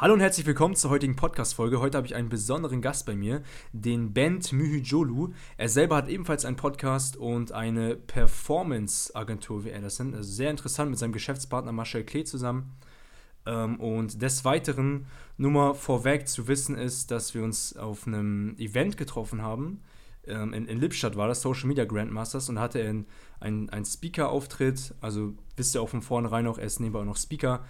Hallo und herzlich willkommen zur heutigen Podcast-Folge. Heute habe ich einen besonderen Gast bei mir, den Bent Myhijolu. Er selber hat ebenfalls einen Podcast und eine Performance-Agentur, wie er das nennt. Also sehr interessant mit seinem Geschäftspartner Marcel Klee zusammen. Ähm, und des Weiteren, nur mal vorweg zu wissen ist, dass wir uns auf einem Event getroffen haben. Ähm, in, in Lippstadt war das, Social Media Grandmasters, und hatte er einen, einen Speaker-Auftritt. Also wisst ihr auch von vornherein noch, er ist nebenbei auch noch Speaker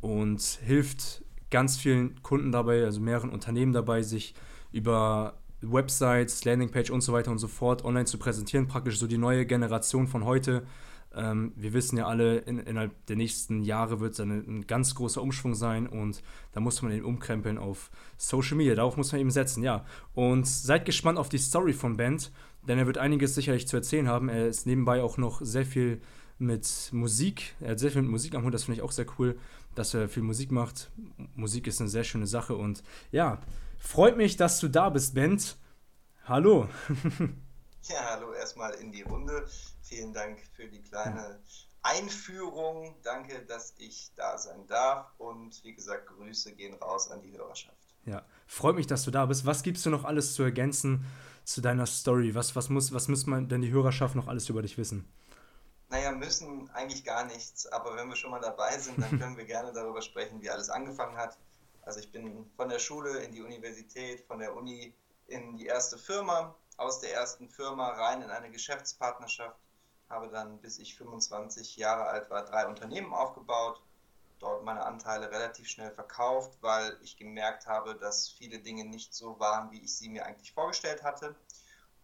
und hilft ganz vielen Kunden dabei, also mehreren Unternehmen dabei, sich über Websites, Landingpage und so weiter und so fort online zu präsentieren. Praktisch so die neue Generation von heute. Ähm, wir wissen ja alle, in, innerhalb der nächsten Jahre wird es ein ganz großer Umschwung sein und da muss man eben umkrempeln auf Social Media. Darauf muss man eben setzen, ja. Und seid gespannt auf die Story von Band, denn er wird einiges sicherlich zu erzählen haben. Er ist nebenbei auch noch sehr viel mit Musik. Er hat sehr viel mit Musik am Hut, das finde ich auch sehr cool dass er viel Musik macht. Musik ist eine sehr schöne Sache und ja, freut mich, dass du da bist, Bent. Hallo. ja, hallo erstmal in die Runde. Vielen Dank für die kleine Einführung. Danke, dass ich da sein darf und wie gesagt, Grüße gehen raus an die Hörerschaft. Ja, freut mich, dass du da bist. Was gibst du noch alles zu ergänzen zu deiner Story? Was, was, muss, was muss man denn die Hörerschaft noch alles über dich wissen? Naja, müssen eigentlich gar nichts, aber wenn wir schon mal dabei sind, dann können wir gerne darüber sprechen, wie alles angefangen hat. Also ich bin von der Schule in die Universität, von der Uni in die erste Firma, aus der ersten Firma rein in eine Geschäftspartnerschaft, habe dann, bis ich 25 Jahre alt war, drei Unternehmen aufgebaut, dort meine Anteile relativ schnell verkauft, weil ich gemerkt habe, dass viele Dinge nicht so waren, wie ich sie mir eigentlich vorgestellt hatte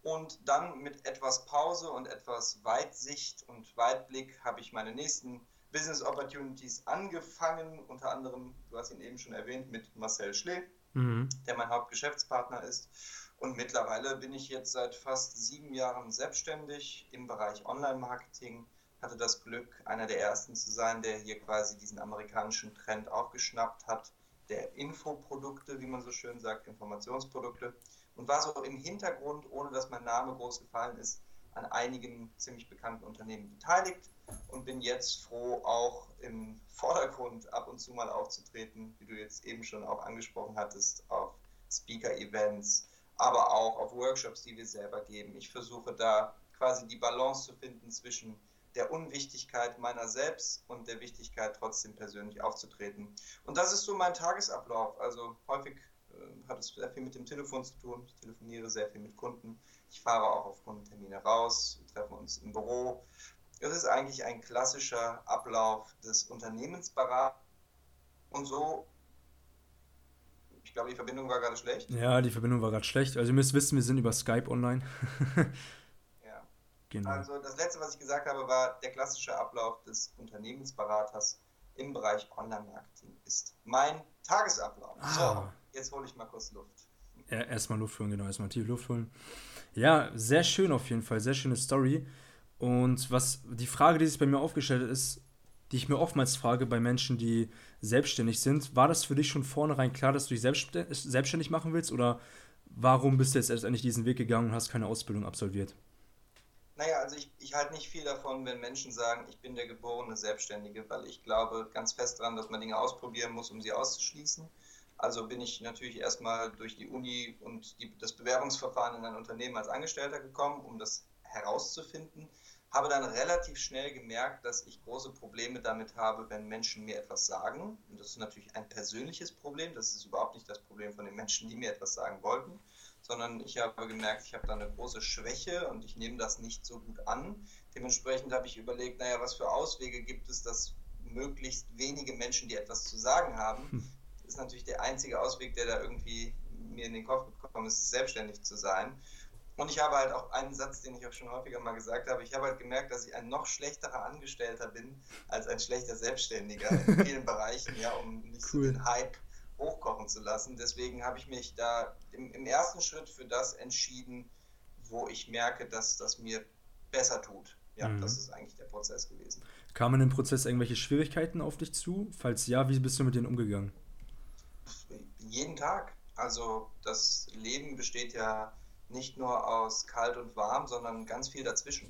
und dann mit etwas Pause und etwas Weitsicht und Weitblick habe ich meine nächsten Business Opportunities angefangen. Unter anderem, du hast ihn eben schon erwähnt, mit Marcel Schlee, mhm. der mein Hauptgeschäftspartner ist. Und mittlerweile bin ich jetzt seit fast sieben Jahren selbstständig im Bereich Online-Marketing. Hatte das Glück, einer der ersten zu sein, der hier quasi diesen amerikanischen Trend aufgeschnappt hat, der Infoprodukte, wie man so schön sagt, Informationsprodukte und war so im Hintergrund, ohne dass mein Name groß gefallen ist, an einigen ziemlich bekannten Unternehmen beteiligt und bin jetzt froh, auch im Vordergrund ab und zu mal aufzutreten, wie du jetzt eben schon auch angesprochen hattest, auf Speaker-Events, aber auch auf Workshops, die wir selber geben. Ich versuche da quasi die Balance zu finden zwischen der Unwichtigkeit meiner selbst und der Wichtigkeit, trotzdem persönlich aufzutreten. Und das ist so mein Tagesablauf. Also häufig hat es sehr viel mit dem Telefon zu tun. Ich telefoniere sehr viel mit Kunden. Ich fahre auch auf Kundentermine raus. Wir treffen uns im Büro. Das ist eigentlich ein klassischer Ablauf des Unternehmensberaters. Und so, ich glaube, die Verbindung war gerade schlecht. Ja, die Verbindung war gerade schlecht. Also ihr müsst wissen, wir sind über Skype online. ja. Genau. Also das letzte, was ich gesagt habe, war der klassische Ablauf des Unternehmensberaters im Bereich Online-Marketing ist mein Tagesablauf. Ah. So, jetzt hole ich mal kurz Luft. Ja, erstmal Luft holen, genau, erstmal tief Luft holen. Ja, sehr schön auf jeden Fall, sehr schöne Story. Und was die Frage, die sich bei mir aufgestellt ist, die ich mir oftmals frage bei Menschen, die selbstständig sind, war das für dich schon vornherein klar, dass du dich selbstständig machen willst oder warum bist du jetzt letztendlich diesen Weg gegangen und hast keine Ausbildung absolviert? Naja, also ich, ich halte nicht viel davon, wenn Menschen sagen, ich bin der geborene Selbstständige, weil ich glaube ganz fest daran, dass man Dinge ausprobieren muss, um sie auszuschließen. Also bin ich natürlich erstmal durch die Uni und die, das Bewerbungsverfahren in ein Unternehmen als Angestellter gekommen, um das herauszufinden. Habe dann relativ schnell gemerkt, dass ich große Probleme damit habe, wenn Menschen mir etwas sagen. Und das ist natürlich ein persönliches Problem. Das ist überhaupt nicht das Problem von den Menschen, die mir etwas sagen wollten, sondern ich habe gemerkt, ich habe da eine große Schwäche und ich nehme das nicht so gut an. Dementsprechend habe ich überlegt, naja, was für Auswege gibt es, dass möglichst wenige Menschen, die etwas zu sagen haben, hm ist natürlich der einzige Ausweg, der da irgendwie mir in den Kopf gekommen ist, selbstständig zu sein. Und ich habe halt auch einen Satz, den ich auch schon häufiger mal gesagt habe. Ich habe halt gemerkt, dass ich ein noch schlechterer Angestellter bin als ein schlechter Selbstständiger in vielen Bereichen, ja, um nicht cool. so den Hype hochkochen zu lassen. Deswegen habe ich mich da im, im, ersten Schritt für das entschieden, wo ich merke, dass das mir besser tut. Ja, mhm. das ist eigentlich der Prozess gewesen. Kamen im Prozess irgendwelche Schwierigkeiten auf dich zu? Falls ja, wie bist du mit denen umgegangen? Jeden Tag. Also das Leben besteht ja nicht nur aus kalt und warm, sondern ganz viel dazwischen.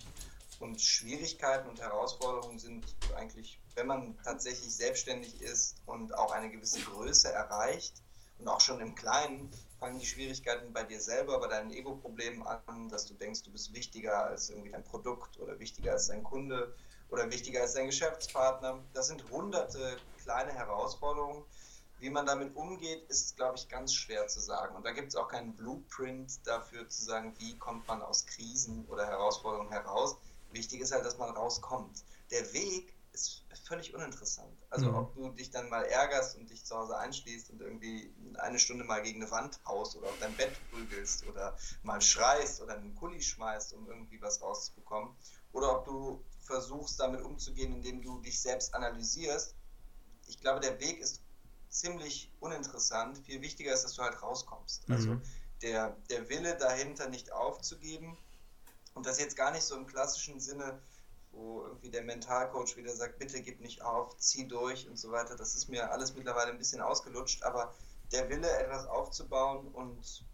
Und Schwierigkeiten und Herausforderungen sind eigentlich, wenn man tatsächlich selbstständig ist und auch eine gewisse Größe erreicht und auch schon im Kleinen, fangen die Schwierigkeiten bei dir selber, bei deinen Ego-Problemen an, dass du denkst, du bist wichtiger als irgendwie dein Produkt oder wichtiger als dein Kunde oder wichtiger als dein Geschäftspartner. Das sind hunderte kleine Herausforderungen. Wie man damit umgeht, ist, glaube ich, ganz schwer zu sagen. Und da gibt es auch keinen Blueprint dafür zu sagen, wie kommt man aus Krisen oder Herausforderungen heraus. Wichtig ist halt, dass man rauskommt. Der Weg ist völlig uninteressant. Also mhm. ob du dich dann mal ärgerst und dich zu Hause einschließt und irgendwie eine Stunde mal gegen eine Wand haust oder auf dein Bett prügelst oder mal schreist oder einen Kuli schmeißt, um irgendwie was rauszubekommen. Oder ob du versuchst damit umzugehen, indem du dich selbst analysierst. Ich glaube, der Weg ist ziemlich uninteressant. Viel wichtiger ist, dass du halt rauskommst. Mhm. Also der, der Wille dahinter nicht aufzugeben und das jetzt gar nicht so im klassischen Sinne, wo irgendwie der Mentalcoach wieder sagt, bitte gib nicht auf, zieh durch und so weiter. Das ist mir alles mittlerweile ein bisschen ausgelutscht, aber der Wille, etwas aufzubauen und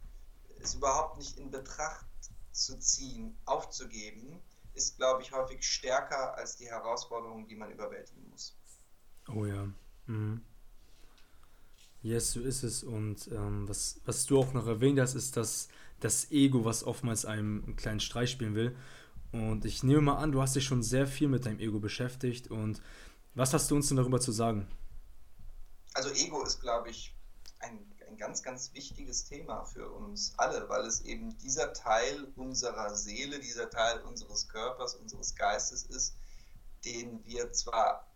es überhaupt nicht in Betracht zu ziehen, aufzugeben, ist, glaube ich, häufig stärker als die Herausforderungen, die man überwältigen muss. Oh ja. Mhm. Yes, so ist es. Und ähm, was, was du auch noch erwähnt hast, ist, dass das Ego, was oftmals einem einen kleinen Streich spielen will. Und ich nehme mal an, du hast dich schon sehr viel mit deinem Ego beschäftigt. Und was hast du uns denn darüber zu sagen? Also Ego ist, glaube ich, ein, ein ganz, ganz wichtiges Thema für uns alle, weil es eben dieser Teil unserer Seele, dieser Teil unseres Körpers, unseres Geistes ist, den wir zwar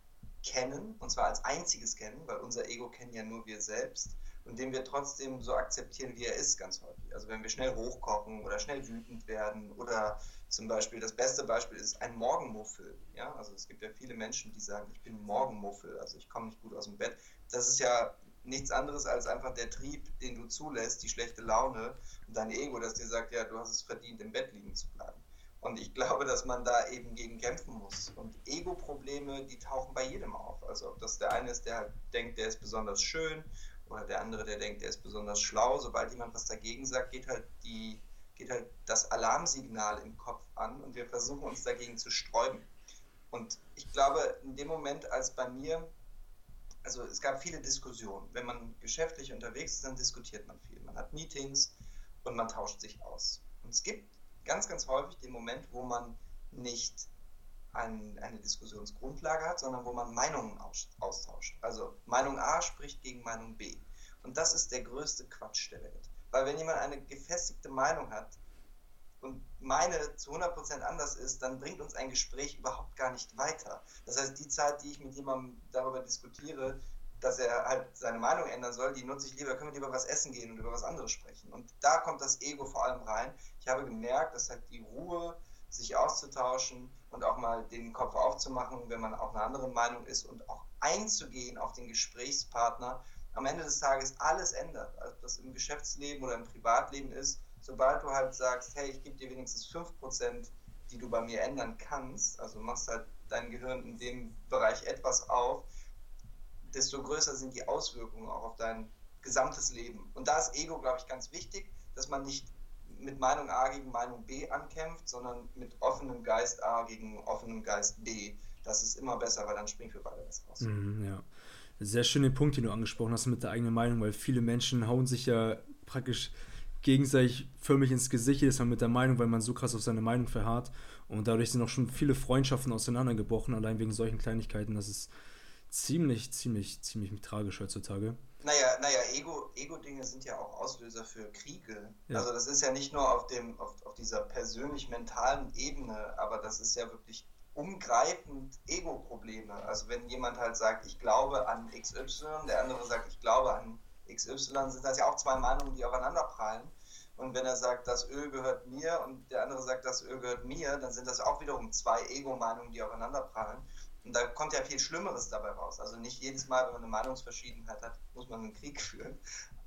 kennen, und zwar als einziges kennen, weil unser Ego kennen ja nur wir selbst, und den wir trotzdem so akzeptieren, wie er ist, ganz häufig. Also wenn wir schnell hochkochen oder schnell wütend werden oder zum Beispiel, das beste Beispiel ist ein Morgenmuffel. Ja? Also es gibt ja viele Menschen, die sagen, ich bin Morgenmuffel, also ich komme nicht gut aus dem Bett. Das ist ja nichts anderes als einfach der Trieb, den du zulässt, die schlechte Laune und dein Ego, das dir sagt, ja, du hast es verdient, im Bett liegen zu bleiben. Und ich glaube, dass man da eben gegen kämpfen muss. Und Ego-Probleme, die tauchen bei jedem auf. Also ob das der eine ist, der denkt, der ist besonders schön, oder der andere, der denkt, der ist besonders schlau. Sobald jemand was dagegen sagt, geht halt, die, geht halt das Alarmsignal im Kopf an und wir versuchen uns dagegen zu sträuben. Und ich glaube, in dem Moment, als bei mir, also es gab viele Diskussionen. Wenn man geschäftlich unterwegs ist, dann diskutiert man viel. Man hat Meetings und man tauscht sich aus. Und es gibt ganz, ganz häufig den Moment, wo man nicht ein, eine Diskussionsgrundlage hat, sondern wo man Meinungen aus, austauscht. Also Meinung A spricht gegen Meinung B. Und das ist der größte Quatsch der Welt. Weil wenn jemand eine gefestigte Meinung hat und meine zu 100% anders ist, dann bringt uns ein Gespräch überhaupt gar nicht weiter. Das heißt, die Zeit, die ich mit jemandem darüber diskutiere, dass er halt seine Meinung ändern soll, die nutze ich lieber, können wir lieber was essen gehen und über was anderes sprechen. Und da kommt das Ego vor allem rein. Ich habe gemerkt, dass halt die Ruhe, sich auszutauschen und auch mal den Kopf aufzumachen, wenn man auch eine andere Meinung ist und auch einzugehen auf den Gesprächspartner, am Ende des Tages alles ändert. Also das im Geschäftsleben oder im Privatleben ist, sobald du halt sagst, hey, ich gebe dir wenigstens 5%, die du bei mir ändern kannst, also machst halt dein Gehirn in dem Bereich etwas auf, desto größer sind die Auswirkungen auch auf dein gesamtes Leben. Und da ist Ego, glaube ich, ganz wichtig, dass man nicht mit Meinung A gegen Meinung B ankämpft, sondern mit offenem Geist A gegen offenem Geist B. Das ist immer besser, weil dann springt für beide was raus. Mm, ja. Sehr schöner Punkt, den du angesprochen hast mit der eigenen Meinung, weil viele Menschen hauen sich ja praktisch gegenseitig förmlich ins Gesicht ist man mit der Meinung, weil man so krass auf seine Meinung verharrt. Und dadurch sind auch schon viele Freundschaften auseinandergebrochen, allein wegen solchen Kleinigkeiten. Das ist ziemlich, ziemlich, ziemlich tragisch heutzutage. Naja, naja Ego-Dinge Ego sind ja auch Auslöser für Kriege. Ja. Also das ist ja nicht nur auf, dem, auf, auf dieser persönlich-mentalen Ebene, aber das ist ja wirklich umgreifend Ego-Probleme. Also wenn jemand halt sagt, ich glaube an XY, der andere sagt, ich glaube an XY, sind das ja auch zwei Meinungen, die aufeinander prallen. Und wenn er sagt, das Öl gehört mir und der andere sagt, das Öl gehört mir, dann sind das auch wiederum zwei Ego-Meinungen, die aufeinander prallen. Und da kommt ja viel Schlimmeres dabei raus. Also nicht jedes Mal, wenn man eine Meinungsverschiedenheit hat, muss man einen Krieg führen.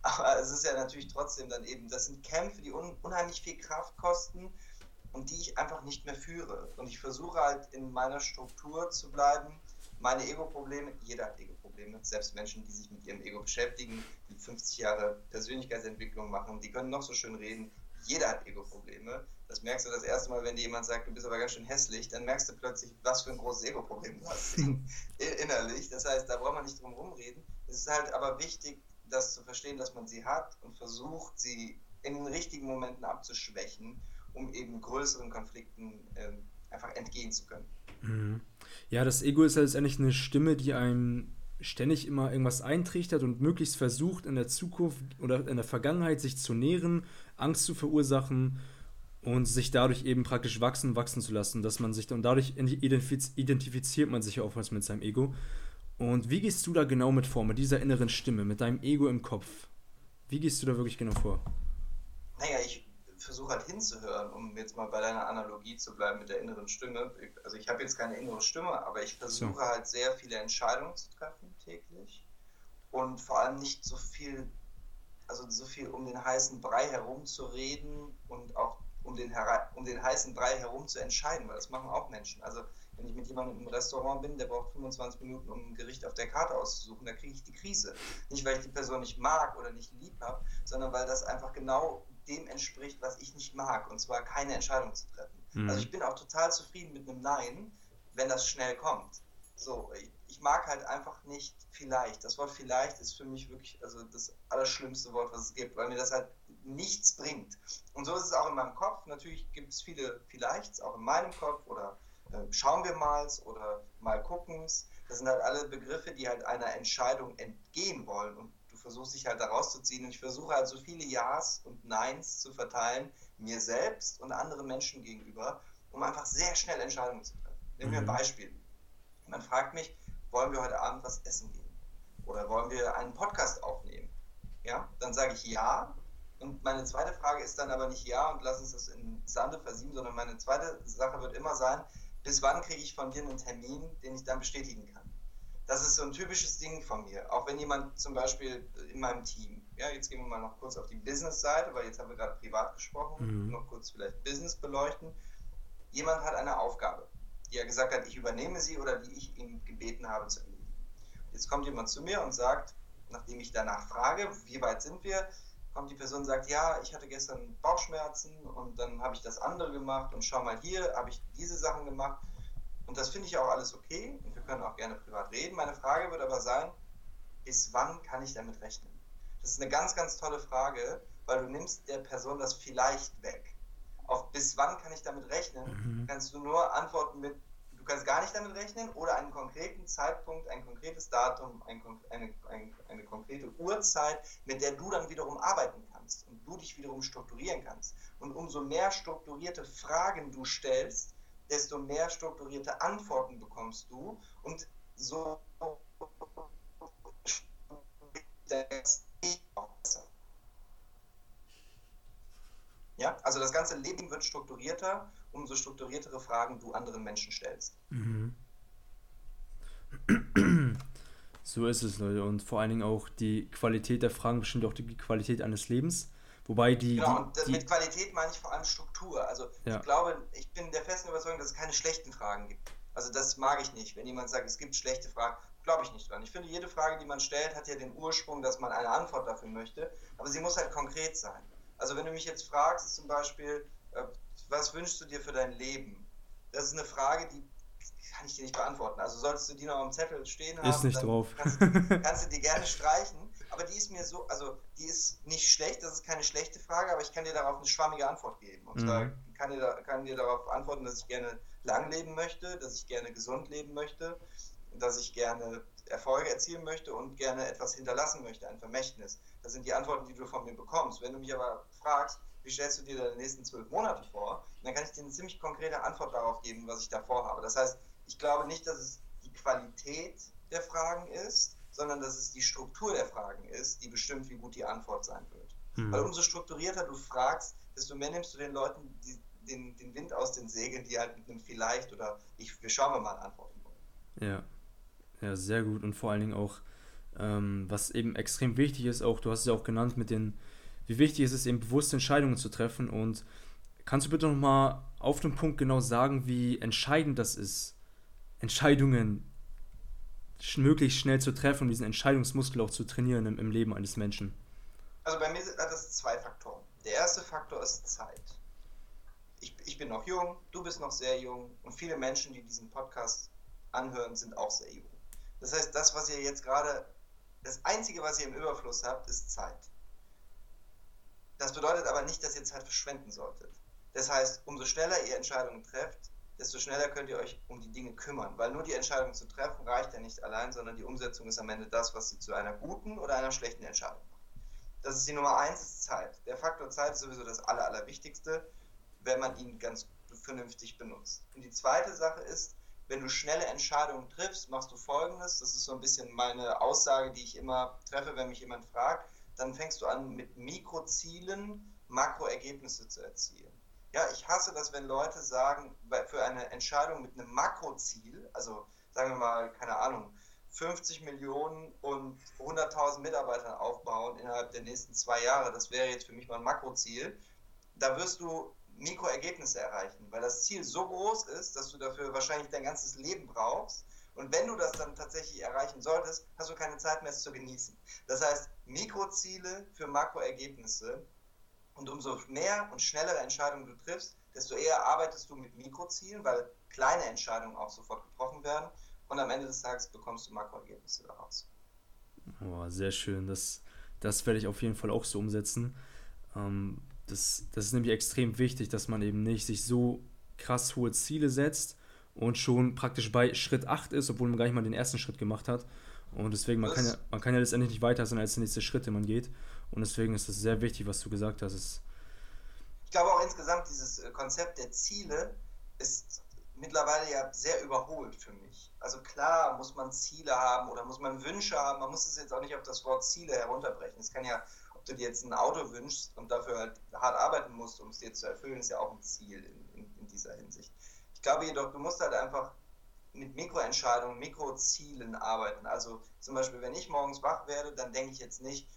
Aber es ist ja natürlich trotzdem dann eben, das sind Kämpfe, die un unheimlich viel Kraft kosten und die ich einfach nicht mehr führe. Und ich versuche halt in meiner Struktur zu bleiben. Meine Ego-Probleme, jeder hat Ego-Probleme, selbst Menschen, die sich mit ihrem Ego beschäftigen, die 50 Jahre Persönlichkeitsentwicklung machen, die können noch so schön reden. Jeder hat Ego-Probleme. Das merkst du das erste Mal, wenn dir jemand sagt, du bist aber ganz schön hässlich, dann merkst du plötzlich, was für ein großes Ego-Problem du hast innerlich. Das heißt, da braucht man nicht drum rumreden. Es ist halt aber wichtig, das zu verstehen, dass man sie hat und versucht, sie in den richtigen Momenten abzuschwächen, um eben größeren Konflikten äh, einfach entgehen zu können. Mhm. Ja, das Ego ist letztendlich eine Stimme, die einem ständig immer irgendwas eintrichtert und möglichst versucht, in der Zukunft oder in der Vergangenheit sich zu nähren, Angst zu verursachen und sich dadurch eben praktisch wachsen, wachsen zu lassen, dass man sich und dadurch identifiziert man sich oftmals mit seinem Ego. Und wie gehst du da genau mit vor, mit dieser inneren Stimme, mit deinem Ego im Kopf? Wie gehst du da wirklich genau vor? Naja, ich versuche halt hinzuhören, um jetzt mal bei deiner Analogie zu bleiben mit der inneren Stimme. Also ich habe jetzt keine innere Stimme, aber ich versuche so. halt sehr viele Entscheidungen zu treffen täglich und vor allem nicht so viel, also so viel um den heißen Brei herumzureden und auch um den, um den heißen Brei herum zu entscheiden, weil das machen auch Menschen. Also wenn ich mit jemandem im Restaurant bin, der braucht 25 Minuten, um ein Gericht auf der Karte auszusuchen, da kriege ich die Krise. Nicht, weil ich die Person nicht mag oder nicht lieb habe, sondern weil das einfach genau dem entspricht, was ich nicht mag, und zwar keine Entscheidung zu treffen. Mhm. Also ich bin auch total zufrieden mit einem Nein, wenn das schnell kommt. So, ich, ich, mag halt einfach nicht vielleicht. Das Wort vielleicht ist für mich wirklich also das allerschlimmste Wort, was es gibt, weil mir das halt nichts bringt. Und so ist es auch in meinem Kopf. Natürlich gibt es viele Vielleichts, auch in meinem Kopf oder äh, schauen wir mal oder mal guckens. Das sind halt alle Begriffe, die halt einer Entscheidung entgehen wollen und versuchst dich halt da rauszuziehen und ich versuche halt so viele Ja's und Neins zu verteilen, mir selbst und anderen Menschen gegenüber, um einfach sehr schnell Entscheidungen zu treffen. Nehmen wir ein mhm. Beispiel. Man fragt mich, wollen wir heute Abend was essen gehen? Oder wollen wir einen Podcast aufnehmen? Ja, dann sage ich ja. Und meine zweite Frage ist dann aber nicht ja und lass uns das in Sande versieben, sondern meine zweite Sache wird immer sein, bis wann kriege ich von dir einen Termin, den ich dann bestätigen kann? Das ist so ein typisches Ding von mir. Auch wenn jemand zum Beispiel in meinem Team, ja, jetzt gehen wir mal noch kurz auf die Business-Seite, weil jetzt haben wir gerade privat gesprochen, mhm. noch kurz vielleicht Business beleuchten. Jemand hat eine Aufgabe, die er gesagt hat, ich übernehme sie oder die ich ihm gebeten habe zu erledigen. Jetzt kommt jemand zu mir und sagt, nachdem ich danach frage, wie weit sind wir, kommt die Person und sagt, ja, ich hatte gestern Bauchschmerzen und dann habe ich das andere gemacht und schau mal hier, habe ich diese Sachen gemacht und das finde ich auch alles okay und wir können auch gerne privat reden. Meine Frage wird aber sein, bis wann kann ich damit rechnen? Das ist eine ganz, ganz tolle Frage, weil du nimmst der Person das vielleicht weg. Auf bis wann kann ich damit rechnen, mhm. kannst du nur antworten mit, du kannst gar nicht damit rechnen oder einen konkreten Zeitpunkt, ein konkretes Datum, ein, eine, eine, eine konkrete Uhrzeit, mit der du dann wiederum arbeiten kannst und du dich wiederum strukturieren kannst. Und umso mehr strukturierte Fragen du stellst, desto mehr strukturierte Antworten bekommst du und so ja, also das ganze Leben wird strukturierter, umso strukturiertere Fragen du anderen Menschen stellst. Mhm. So ist es, Leute. Und vor allen Dingen auch die Qualität der Fragen bestimmt auch die Qualität eines Lebens. Wobei die. Genau, und die, mit Qualität meine ich vor allem Struktur. Also ja. ich glaube, ich bin der festen Überzeugung, dass es keine schlechten Fragen gibt. Also das mag ich nicht. Wenn jemand sagt, es gibt schlechte Fragen, glaube ich nicht dran. Ich finde, jede Frage, die man stellt, hat ja den Ursprung, dass man eine Antwort dafür möchte. Aber sie muss halt konkret sein. Also wenn du mich jetzt fragst, zum Beispiel, äh, was wünschst du dir für dein Leben? Das ist eine Frage, die kann ich dir nicht beantworten. Also solltest du die noch am Zettel stehen haben, ist nicht drauf. Kannst, kannst, du die gerne streichen die ist mir so, also die ist nicht schlecht, das ist keine schlechte Frage, aber ich kann dir darauf eine schwammige Antwort geben. Und mhm. kann dir, kann dir darauf antworten, dass ich gerne lang leben möchte, dass ich gerne gesund leben möchte, dass ich gerne Erfolge erzielen möchte und gerne etwas hinterlassen möchte, ein Vermächtnis. Das sind die Antworten, die du von mir bekommst. Wenn du mich aber fragst, wie stellst du dir deine nächsten zwölf Monate vor, dann kann ich dir eine ziemlich konkrete Antwort darauf geben, was ich da vorhabe. Das heißt, ich glaube nicht, dass es die Qualität der Fragen ist, sondern dass es die Struktur der Fragen ist, die bestimmt, wie gut die Antwort sein wird. Mhm. Weil umso strukturierter du fragst, desto mehr nimmst du den Leuten die, den, den Wind aus den Segeln, die halt mit einem vielleicht oder ich, wir schauen mal antworten wollen. Ja, ja, sehr gut und vor allen Dingen auch, ähm, was eben extrem wichtig ist, auch du hast es ja auch genannt mit den, wie wichtig ist es eben bewusste Entscheidungen zu treffen und kannst du bitte nochmal auf den Punkt genau sagen, wie entscheidend das ist, Entscheidungen möglichst schnell zu treffen und diesen Entscheidungsmuskel auch zu trainieren im, im Leben eines Menschen. Also bei mir hat das zwei Faktoren. Der erste Faktor ist Zeit. Ich, ich bin noch jung, du bist noch sehr jung und viele Menschen, die diesen Podcast anhören, sind auch sehr jung. Das heißt, das, was ihr jetzt gerade, das Einzige, was ihr im Überfluss habt, ist Zeit. Das bedeutet aber nicht, dass ihr Zeit verschwenden solltet. Das heißt, umso schneller ihr Entscheidungen trefft, desto schneller könnt ihr euch um die Dinge kümmern. Weil nur die Entscheidung zu treffen reicht ja nicht allein, sondern die Umsetzung ist am Ende das, was sie zu einer guten oder einer schlechten Entscheidung macht. Das ist die Nummer eins, ist Zeit. Der Faktor Zeit ist sowieso das Aller, Allerwichtigste, wenn man ihn ganz vernünftig benutzt. Und die zweite Sache ist, wenn du schnelle Entscheidungen triffst, machst du folgendes. Das ist so ein bisschen meine Aussage, die ich immer treffe, wenn mich jemand fragt. Dann fängst du an, mit Mikrozielen Makroergebnisse zu erzielen. Ja, ich hasse das, wenn Leute sagen, für eine Entscheidung mit einem Makroziel, also sagen wir mal, keine Ahnung, 50 Millionen und 100.000 Mitarbeitern aufbauen innerhalb der nächsten zwei Jahre, das wäre jetzt für mich mal ein Makroziel, da wirst du Mikroergebnisse erreichen, weil das Ziel so groß ist, dass du dafür wahrscheinlich dein ganzes Leben brauchst. Und wenn du das dann tatsächlich erreichen solltest, hast du keine Zeit mehr, es zu genießen. Das heißt, Mikroziele für Makroergebnisse und umso mehr und schnellere Entscheidungen du triffst, desto eher arbeitest du mit Mikrozielen, weil kleine Entscheidungen auch sofort getroffen werden. Und am Ende des Tages bekommst du Makroergebnisse daraus. Oh, sehr schön. Das, das werde ich auf jeden Fall auch so umsetzen. Ähm, das, das ist nämlich extrem wichtig, dass man eben nicht sich so krass hohe Ziele setzt und schon praktisch bei Schritt 8 ist, obwohl man gar nicht mal den ersten Schritt gemacht hat. Und deswegen, man kann, ja, man kann ja letztendlich nicht weiter sein als der nächste Schritt, den man geht. Und deswegen ist es sehr wichtig, was du gesagt hast. ich glaube auch insgesamt, dieses äh, Konzept der Ziele ist mittlerweile ja sehr überholt für mich. Also klar muss man Ziele haben oder muss man Wünsche haben. Man muss es jetzt auch nicht auf das Wort Ziele herunterbrechen. Es kann ja, ob du dir jetzt ein Auto wünschst und dafür halt hart arbeiten musst, um es dir zu erfüllen, ist ja auch ein Ziel in, in, in dieser Hinsicht. Ich glaube jedoch, du musst halt einfach mit Mikroentscheidungen, Mikrozielen arbeiten. Also zum Beispiel, wenn ich morgens wach werde, dann denke ich jetzt nicht,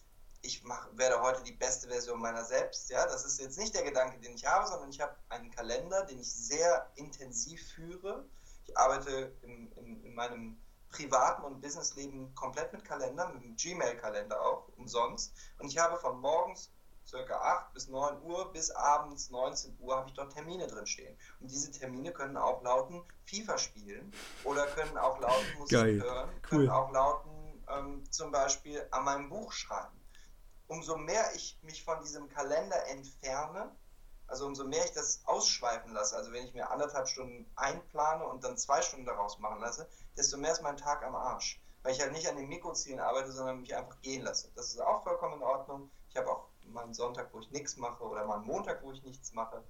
ich mach, werde heute die beste Version meiner selbst. Ja, das ist jetzt nicht der Gedanke, den ich habe, sondern ich habe einen Kalender, den ich sehr intensiv führe. Ich arbeite in, in, in meinem privaten und Businessleben komplett mit Kalender, mit dem Gmail-Kalender auch, umsonst. Und ich habe von morgens circa 8 bis 9 Uhr bis abends 19 Uhr habe ich dort Termine drin stehen. Und diese Termine können auch lauten FIFA spielen oder können auch lauten Musik Geil. hören, cool. können auch lauten ähm, zum Beispiel an meinem Buch schreiben umso mehr ich mich von diesem Kalender entferne, also umso mehr ich das ausschweifen lasse, also wenn ich mir anderthalb Stunden einplane und dann zwei Stunden daraus machen lasse, desto mehr ist mein Tag am Arsch. Weil ich halt nicht an den Mikrozielen arbeite, sondern mich einfach gehen lasse. Das ist auch vollkommen in Ordnung. Ich habe auch mal einen Sonntag, wo ich nichts mache oder mal einen Montag, wo ich nichts mache.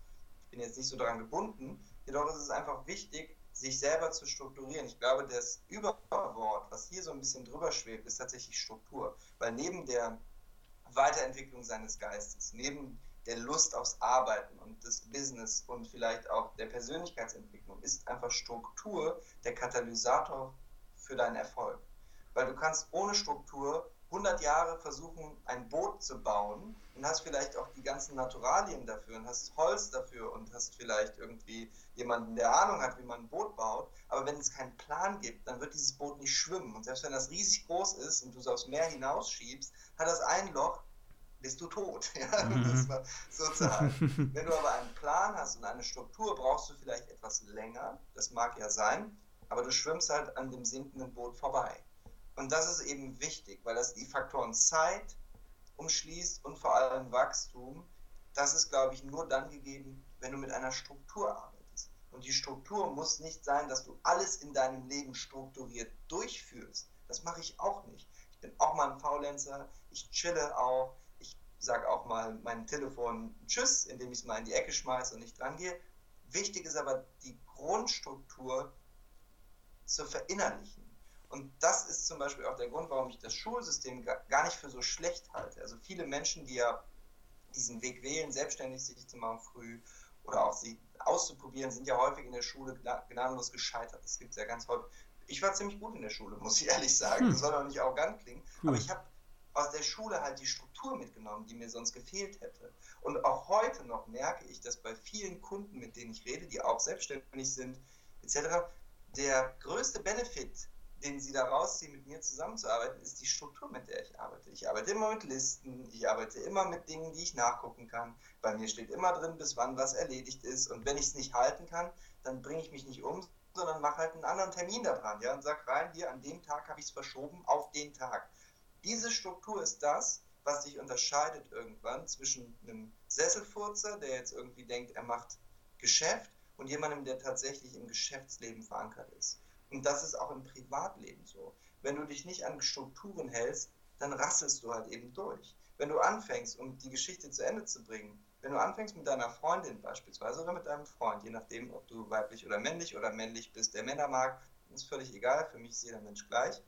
Ich bin jetzt nicht so daran gebunden. Jedoch ist es einfach wichtig, sich selber zu strukturieren. Ich glaube, das Überwort, was hier so ein bisschen drüber schwebt, ist tatsächlich Struktur. Weil neben der Weiterentwicklung seines Geistes, neben der Lust aufs Arbeiten und das Business und vielleicht auch der Persönlichkeitsentwicklung, ist einfach Struktur der Katalysator für deinen Erfolg. Weil du kannst ohne Struktur 100 Jahre versuchen, ein Boot zu bauen und hast vielleicht auch die ganzen Naturalien dafür und hast Holz dafür und hast vielleicht irgendwie jemanden, der Ahnung hat, wie man ein Boot baut. Aber wenn es keinen Plan gibt, dann wird dieses Boot nicht schwimmen. Und selbst wenn das riesig groß ist und du es aufs Meer hinausschiebst, hat das ein Loch, bist du tot. Ja? Mhm. sozusagen. Wenn du aber einen Plan hast und eine Struktur, brauchst du vielleicht etwas länger. Das mag ja sein, aber du schwimmst halt an dem sinkenden Boot vorbei. Und das ist eben wichtig, weil das die Faktoren Zeit umschließt und vor allem Wachstum. Das ist, glaube ich, nur dann gegeben, wenn du mit einer Struktur arbeitest. Und die Struktur muss nicht sein, dass du alles in deinem Leben strukturiert durchführst. Das mache ich auch nicht. Ich bin auch mal ein Faulenzer, ich chille auch, sage auch mal mein Telefon Tschüss, indem ich es mal in die Ecke schmeiße und nicht dran gehe. Wichtig ist aber die Grundstruktur zu verinnerlichen. Und das ist zum Beispiel auch der Grund, warum ich das Schulsystem gar nicht für so schlecht halte. Also viele Menschen, die ja diesen Weg wählen, selbstständig sich zu machen früh oder auch sie auszuprobieren, sind ja häufig in der Schule gnadenlos gescheitert. Das gibt es ja ganz häufig. Ich war ziemlich gut in der Schule, muss ich ehrlich sagen. Hm. Das soll doch nicht arrogant klingen. Cool. Aber ich habe aus der Schule halt die Struktur mitgenommen, die mir sonst gefehlt hätte. Und auch heute noch merke ich, dass bei vielen Kunden, mit denen ich rede, die auch selbstständig sind, etc., der größte Benefit, den sie da rausziehen, mit mir zusammenzuarbeiten, ist die Struktur, mit der ich arbeite. Ich arbeite immer mit Listen, ich arbeite immer mit Dingen, die ich nachgucken kann. Bei mir steht immer drin, bis wann was erledigt ist. Und wenn ich es nicht halten kann, dann bringe ich mich nicht um, sondern mache halt einen anderen Termin da dran. Ja, und sag rein, hier, an dem Tag habe ich es verschoben auf den Tag. Diese Struktur ist das, was sich unterscheidet irgendwann zwischen einem Sesselfurzer, der jetzt irgendwie denkt, er macht Geschäft, und jemandem, der tatsächlich im Geschäftsleben verankert ist. Und das ist auch im Privatleben so. Wenn du dich nicht an Strukturen hältst, dann rasselst du halt eben durch. Wenn du anfängst, um die Geschichte zu Ende zu bringen, wenn du anfängst mit deiner Freundin beispielsweise oder mit deinem Freund, je nachdem, ob du weiblich oder männlich oder männlich bist, der Männer mag, ist völlig egal, für mich ist jeder Mensch gleich.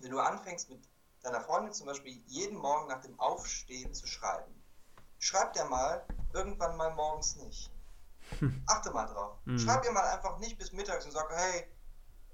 Wenn du anfängst mit deiner Freundin zum Beispiel jeden Morgen nach dem Aufstehen zu schreiben, schreib dir mal irgendwann mal morgens nicht. Achte mal drauf. Mhm. Schreib ihr mal einfach nicht bis mittags und sag, hey,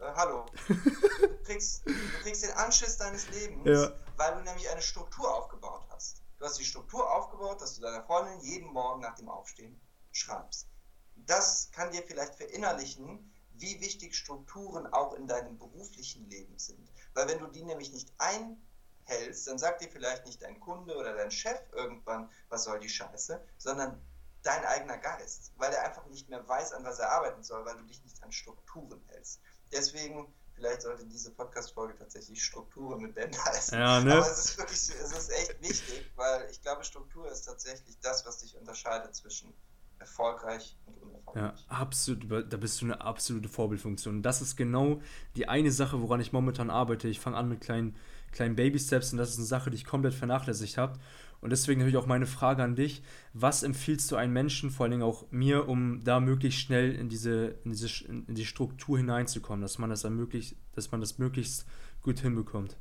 äh, hallo. Du kriegst, du kriegst den Anschiss deines Lebens, ja. weil du nämlich eine Struktur aufgebaut hast. Du hast die Struktur aufgebaut, dass du deiner Freundin jeden Morgen nach dem Aufstehen schreibst. Das kann dir vielleicht verinnerlichen, wie wichtig Strukturen auch in deinem beruflichen Leben sind. Weil wenn du die nämlich nicht einhältst, dann sagt dir vielleicht nicht dein Kunde oder dein Chef irgendwann, was soll die Scheiße, sondern dein eigener Geist, weil er einfach nicht mehr weiß, an was er arbeiten soll, weil du dich nicht an Strukturen hältst. Deswegen, vielleicht sollte diese Podcast-Folge tatsächlich Strukturen mit Ben heißen. Ja, ne? Aber es ist wirklich, es ist echt wichtig, weil ich glaube, Struktur ist tatsächlich das, was dich unterscheidet zwischen erfolgreich und unerfolgreich. Ja, absolut. Da bist du eine absolute Vorbildfunktion. Das ist genau die eine Sache, woran ich momentan arbeite. Ich fange an mit kleinen, kleinen Baby-Steps und das ist eine Sache, die ich komplett vernachlässigt habe. Und deswegen natürlich auch meine Frage an dich: Was empfiehlst du einem Menschen, vor allen Dingen auch mir, um da möglichst schnell in diese, in diese in die Struktur hineinzukommen, dass man das ermöglicht, dass man das möglichst gut hinbekommt?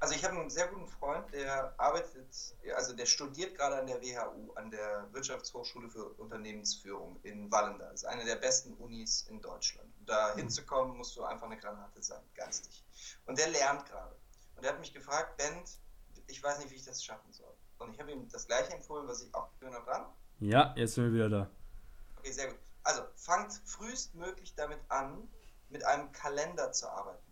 Also ich habe einen sehr guten Freund, der arbeitet, also der studiert gerade an der WHU, an der Wirtschaftshochschule für Unternehmensführung in Wallenda. Das ist eine der besten Unis in Deutschland. Da mhm. hinzukommen, musst du einfach eine Granate sein, geistig. Und der lernt gerade. Und er hat mich gefragt, Bent, ich weiß nicht, wie ich das schaffen soll. Und ich habe ihm das gleiche empfohlen, was ich auch noch dran. Ja, jetzt sind wir wieder da. Okay, sehr gut. Also fangt frühestmöglich damit an, mit einem Kalender zu arbeiten.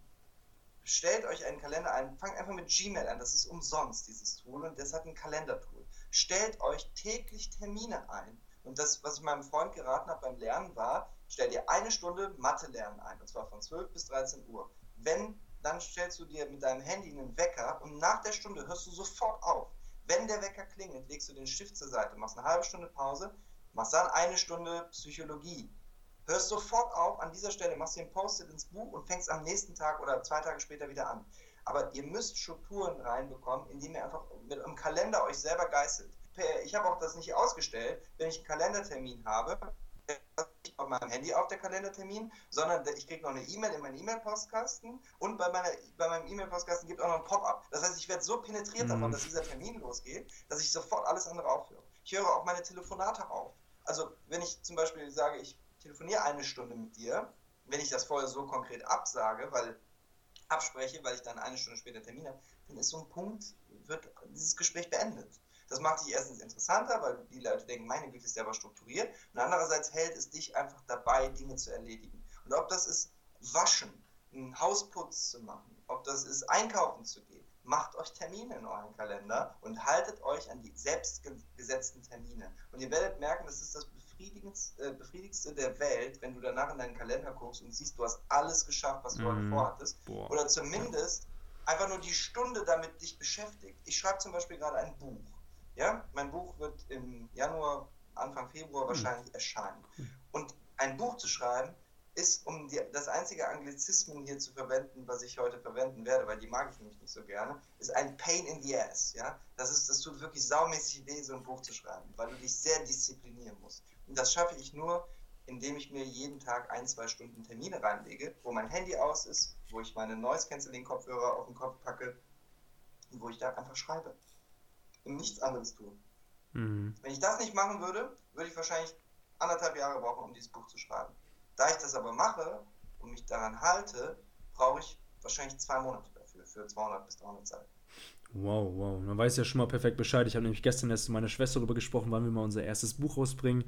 Stellt euch einen Kalender ein, fangt einfach mit Gmail an, das ist umsonst, dieses Tool, und das hat ein Kalendertool. Stellt euch täglich Termine ein. Und das, was ich meinem Freund geraten habe beim Lernen, war, stellt ihr eine Stunde Mathe lernen ein, und zwar von 12 bis 13 Uhr. Wenn, dann stellst du dir mit deinem Handy einen Wecker und nach der Stunde hörst du sofort auf. Wenn der Wecker klingelt, legst du den Stift zur Seite, machst eine halbe Stunde Pause, machst dann eine Stunde Psychologie. Hörst sofort auf, an dieser Stelle machst den Post-it ins Buch und fängst am nächsten Tag oder zwei Tage später wieder an. Aber ihr müsst Strukturen reinbekommen, indem ihr einfach mit einem Kalender euch selber geißelt. Ich habe auch das nicht ausgestellt, wenn ich einen Kalendertermin habe, nicht auf meinem Handy auf der Kalendertermin, sondern ich kriege noch eine E-Mail in meinen E-Mail-Postkasten und bei, meiner, bei meinem E-Mail-Postkasten gibt auch noch ein Pop-up. Das heißt, ich werde so penetriert mhm. davon, dass dieser Termin losgeht, dass ich sofort alles andere aufhöre. Ich höre auch meine Telefonate auf. Also wenn ich zum Beispiel sage, ich telefoniere eine Stunde mit dir, wenn ich das vorher so konkret absage, weil abspreche, weil ich dann eine Stunde später Termin habe, dann ist so ein Punkt, wird dieses Gespräch beendet. Das macht dich erstens interessanter, weil die Leute denken, meine Güte ist der aber strukturiert. Und andererseits hält es dich einfach dabei, Dinge zu erledigen. Und ob das ist Waschen, einen Hausputz zu machen, ob das ist Einkaufen zu gehen, macht euch Termine in euren Kalender und haltet euch an die selbstgesetzten Termine. Und ihr werdet merken, das ist das äh, befriedigendste der Welt, wenn du danach in deinen Kalender guckst und siehst, du hast alles geschafft, was du mm. heute mhm. vorhattest. Boah. Oder zumindest einfach nur die Stunde damit dich beschäftigt. Ich schreibe zum Beispiel gerade ein Buch. Ja, mein Buch wird im Januar, Anfang Februar hm. wahrscheinlich erscheinen. Hm. Und ein Buch zu schreiben, ist, um die, das einzige Anglizismen hier zu verwenden, was ich heute verwenden werde, weil die mag ich nämlich nicht so gerne, ist ein Pain in the Ass. Ja? Das, ist, das tut wirklich saumäßig weh, so ein Buch zu schreiben, weil du dich sehr disziplinieren musst. Und das schaffe ich nur, indem ich mir jeden Tag ein, zwei Stunden Termine reinlege, wo mein Handy aus ist, wo ich meine Noise-Canceling-Kopfhörer auf den Kopf packe und wo ich da einfach schreibe und nichts anderes tun. Mhm. Wenn ich das nicht machen würde, würde ich wahrscheinlich anderthalb Jahre brauchen, um dieses Buch zu schreiben. Da ich das aber mache und mich daran halte, brauche ich wahrscheinlich zwei Monate dafür, für 200 bis 300 Seiten. Wow, wow. Man weiß ja schon mal perfekt Bescheid. Ich habe nämlich gestern erst mit meiner Schwester darüber gesprochen, wann wir mal unser erstes Buch rausbringen.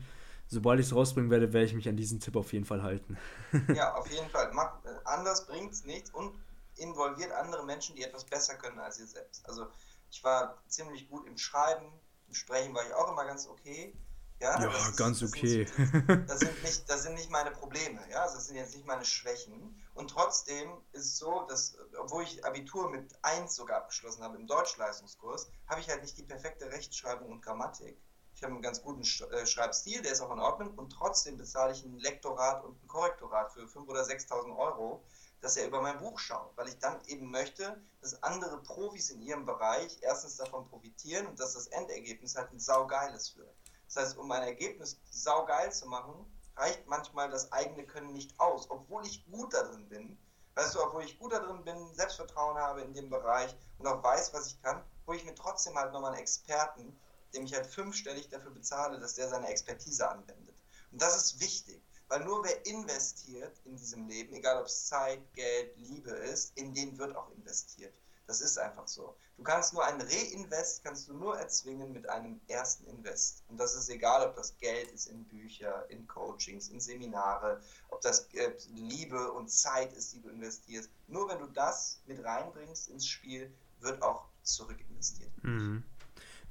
Sobald ich es rausbringen werde, werde ich mich an diesen Tipp auf jeden Fall halten. ja, auf jeden Fall. Mach, äh, anders bringt es nichts. Und involviert andere Menschen, die etwas besser können als ihr selbst. Also ich war ziemlich gut im Schreiben, im Sprechen war ich auch immer ganz okay. Ja, ja das ganz das okay. Sind, das, sind nicht, das sind nicht meine Probleme, ja, das sind jetzt nicht meine Schwächen. Und trotzdem ist es so, dass, obwohl ich Abitur mit 1 sogar abgeschlossen habe im Deutschleistungskurs, habe ich halt nicht die perfekte Rechtschreibung und Grammatik. Ich habe einen ganz guten äh, Schreibstil, der ist auch in Ordnung und trotzdem bezahle ich ein Lektorat und ein Korrektorat für 5.000 oder 6.000 Euro, dass er über mein Buch schaut, weil ich dann eben möchte, dass andere Profis in ihrem Bereich erstens davon profitieren und dass das Endergebnis halt ein saugeiles wird. Das heißt, um ein Ergebnis saugeil zu machen, reicht manchmal das eigene Können nicht aus, obwohl ich gut da drin bin. Weißt du, obwohl ich gut da drin bin, Selbstvertrauen habe in dem Bereich und auch weiß, was ich kann, hole ich mir trotzdem halt nochmal einen Experten, dem ich halt fünfstellig dafür bezahle, dass der seine Expertise anwendet. Und das ist wichtig, weil nur wer investiert in diesem Leben, egal ob es Zeit, Geld, Liebe ist, in den wird auch investiert. Das ist einfach so. Du kannst nur ein Reinvest, kannst du nur erzwingen mit einem ersten Invest. Und das ist egal, ob das Geld ist in Bücher, in Coachings, in Seminare, ob das äh, Liebe und Zeit ist, die du investierst. Nur wenn du das mit reinbringst ins Spiel, wird auch zurück investiert. Mhm.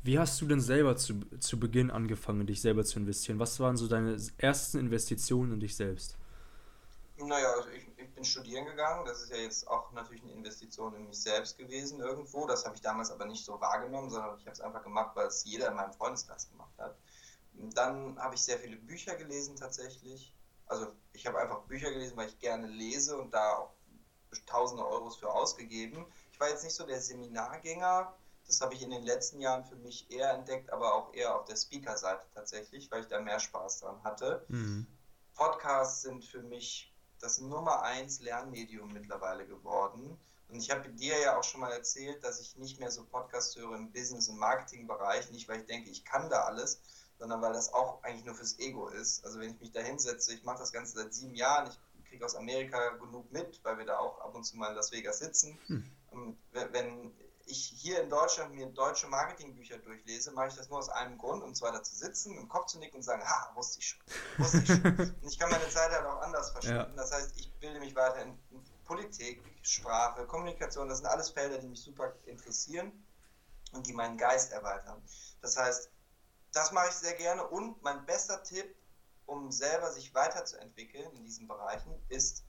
Wie hast du denn selber zu, zu Beginn angefangen, dich selber zu investieren? Was waren so deine ersten Investitionen in dich selbst? Naja, also ich, ich bin studieren gegangen. Das ist ja jetzt auch natürlich eine Investition in mich selbst gewesen irgendwo. Das habe ich damals aber nicht so wahrgenommen, sondern ich habe es einfach gemacht, weil es jeder in meinem Freundeskreis gemacht hat. Dann habe ich sehr viele Bücher gelesen tatsächlich. Also ich habe einfach Bücher gelesen, weil ich gerne lese und da auch tausende Euros für ausgegeben. Ich war jetzt nicht so der Seminargänger, das habe ich in den letzten Jahren für mich eher entdeckt, aber auch eher auf der Speaker-Seite tatsächlich, weil ich da mehr Spaß dran hatte. Mhm. Podcasts sind für mich das Nummer eins Lernmedium mittlerweile geworden. Und ich habe dir ja auch schon mal erzählt, dass ich nicht mehr so Podcasts höre im Business- und Marketing-Bereich, nicht weil ich denke, ich kann da alles, sondern weil das auch eigentlich nur fürs Ego ist. Also wenn ich mich da hinsetze, ich mache das Ganze seit sieben Jahren, ich kriege aus Amerika genug mit, weil wir da auch ab und zu mal in Las Vegas sitzen. Hm. Wenn ich hier in Deutschland mir deutsche Marketingbücher durchlese, mache ich das nur aus einem Grund, um zwar da zu sitzen, im Kopf zu nicken und sagen, ha, wusste ich schon, wusste ich schon. und ich kann meine Zeit halt auch anders verschwenden. Ja. Das heißt, ich bilde mich weiter in Politik, Sprache, Kommunikation, das sind alles Felder, die mich super interessieren und die meinen Geist erweitern. Das heißt, das mache ich sehr gerne und mein bester Tipp, um selber sich weiterzuentwickeln in diesen Bereichen, ist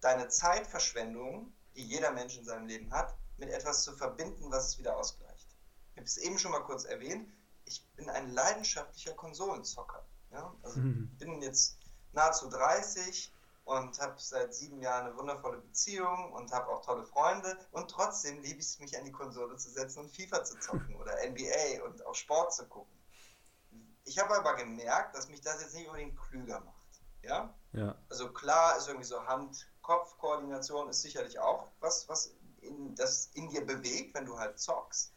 deine Zeitverschwendung, die jeder Mensch in seinem Leben hat, mit etwas zu verbinden, was es wieder ausgleicht. Ich habe es eben schon mal kurz erwähnt. Ich bin ein leidenschaftlicher Konsolenzocker. Ja? Also mhm. bin jetzt nahezu 30 und habe seit sieben Jahren eine wundervolle Beziehung und habe auch tolle Freunde und trotzdem liebe ich es, mich an die Konsole zu setzen und FIFA zu zocken oder NBA und auch Sport zu gucken. Ich habe aber gemerkt, dass mich das jetzt nicht unbedingt klüger macht. Ja? ja. Also klar ist irgendwie so Hand-Kopf-Koordination ist sicherlich auch was, was in, das in dir bewegt, wenn du halt zockst.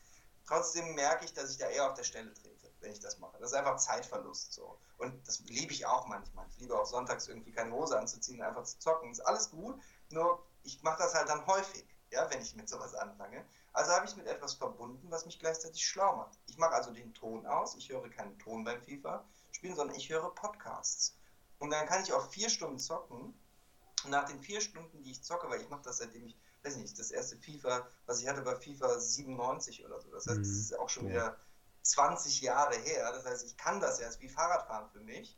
Trotzdem merke ich, dass ich da eher auf der Stelle trete, wenn ich das mache. Das ist einfach Zeitverlust so. Und das liebe ich auch manchmal. Ich liebe auch sonntags irgendwie keine Hose anzuziehen einfach zu zocken. Ist alles gut, nur ich mache das halt dann häufig, ja, wenn ich mit sowas anfange. Also habe ich es mit etwas verbunden, was mich gleichzeitig schlau macht. Ich mache also den Ton aus, ich höre keinen Ton beim FIFA spielen, sondern ich höre Podcasts. Und dann kann ich auch vier Stunden zocken. Nach den vier Stunden, die ich zocke, weil ich mache das seitdem ich weiß nicht, das erste FIFA, was ich hatte, war FIFA 97 oder so. Das heißt, mhm. das ist auch schon wieder 20 Jahre her. Das heißt, ich kann das ist wie Fahrradfahren für mich.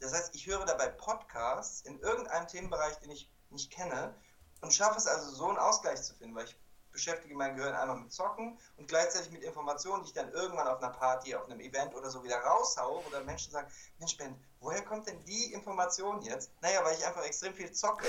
Das heißt, ich höre dabei Podcasts in irgendeinem Themenbereich, den ich nicht kenne und schaffe es also so einen Ausgleich zu finden, weil ich beschäftige mein Gehirn einmal mit Zocken und gleichzeitig mit Informationen, die ich dann irgendwann auf einer Party, auf einem Event oder so wieder raushaue, dann Menschen sagen, Mensch Ben, woher kommt denn die Information jetzt? Naja, weil ich einfach extrem viel zocke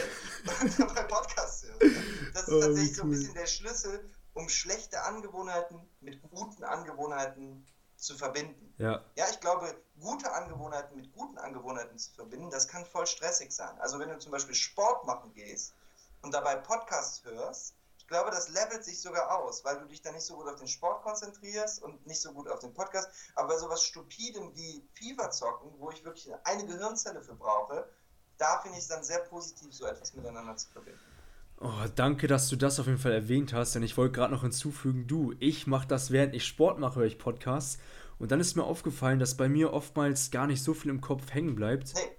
und dabei Podcasts höre. Das ist oh, tatsächlich so ein bisschen der Schlüssel, um schlechte Angewohnheiten mit guten Angewohnheiten zu verbinden. Ja. ja, ich glaube, gute Angewohnheiten mit guten Angewohnheiten zu verbinden, das kann voll stressig sein. Also wenn du zum Beispiel Sport machen gehst und dabei Podcasts hörst, glaube, das levelt sich sogar aus, weil du dich dann nicht so gut auf den Sport konzentrierst und nicht so gut auf den Podcast. Aber bei sowas Stupidem wie FIFA zocken, wo ich wirklich eine Gehirnzelle für brauche, da finde ich es dann sehr positiv, so etwas miteinander zu verbinden. Oh, danke, dass du das auf jeden Fall erwähnt hast, denn ich wollte gerade noch hinzufügen, du, ich mache das, während ich Sport mache, höre ich Podcasts. Und dann ist mir aufgefallen, dass bei mir oftmals gar nicht so viel im Kopf hängen bleibt. Nee,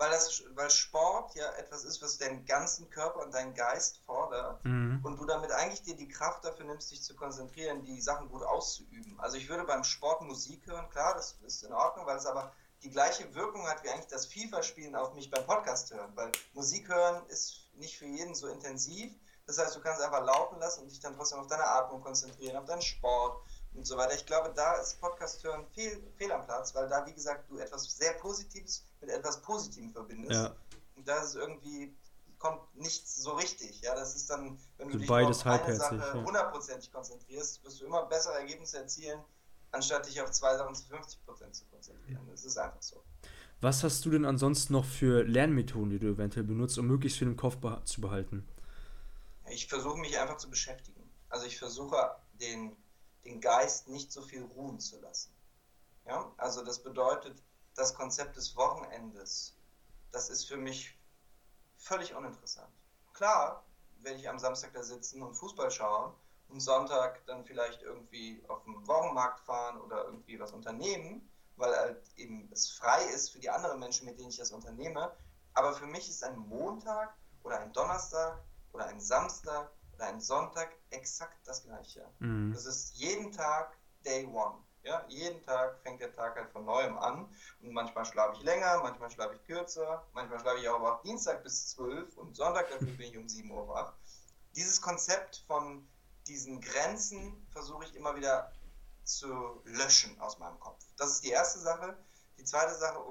weil, das, weil Sport ja etwas ist, was deinen ganzen Körper und deinen Geist fordert mhm. und du damit eigentlich dir die Kraft dafür nimmst, dich zu konzentrieren, die Sachen gut auszuüben. Also ich würde beim Sport Musik hören, klar, das ist in Ordnung, weil es aber die gleiche Wirkung hat wie eigentlich das FIFA-Spielen auf mich beim Podcast hören, weil Musik hören ist nicht für jeden so intensiv. Das heißt, du kannst einfach laufen lassen und dich dann trotzdem auf deine Atmung konzentrieren, auf deinen Sport und so weiter. Ich glaube, da ist Podcast hören fehl, fehl am Platz, weil da, wie gesagt, du etwas sehr Positives mit etwas Positivem verbindest. Ja. Und da ist irgendwie kommt nichts so richtig. Ja, das ist dann, wenn du so dich beides auf eine Sache hundertprozentig ja. konzentrierst, wirst du immer bessere Ergebnisse erzielen, anstatt dich auf zwei Sachen zu 50 Prozent zu konzentrieren. Das ist einfach so. Was hast du denn ansonsten noch für Lernmethoden, die du eventuell benutzt, um möglichst viel im Kopf zu behalten? Ich versuche mich einfach zu beschäftigen. Also ich versuche den, den Geist nicht so viel ruhen zu lassen. Ja? Also das bedeutet, das Konzept des Wochenendes, das ist für mich völlig uninteressant. Klar werde ich am Samstag da sitzen und Fußball schauen und Sonntag dann vielleicht irgendwie auf den Wochenmarkt fahren oder irgendwie was unternehmen, weil halt eben es frei ist für die anderen Menschen, mit denen ich das unternehme. Aber für mich ist ein Montag oder ein Donnerstag oder ein Samstag oder ein Sonntag exakt das gleiche. Mhm. Das ist jeden Tag Day One. Ja, jeden Tag fängt der Tag halt von neuem an und manchmal schlafe ich länger, manchmal schlafe ich kürzer, manchmal schlafe ich auch wach Dienstag bis 12 und Sonntag dafür bin ich um 7 Uhr wach. Dieses Konzept von diesen Grenzen versuche ich immer wieder zu löschen aus meinem Kopf. Das ist die erste Sache. Die zweite Sache, um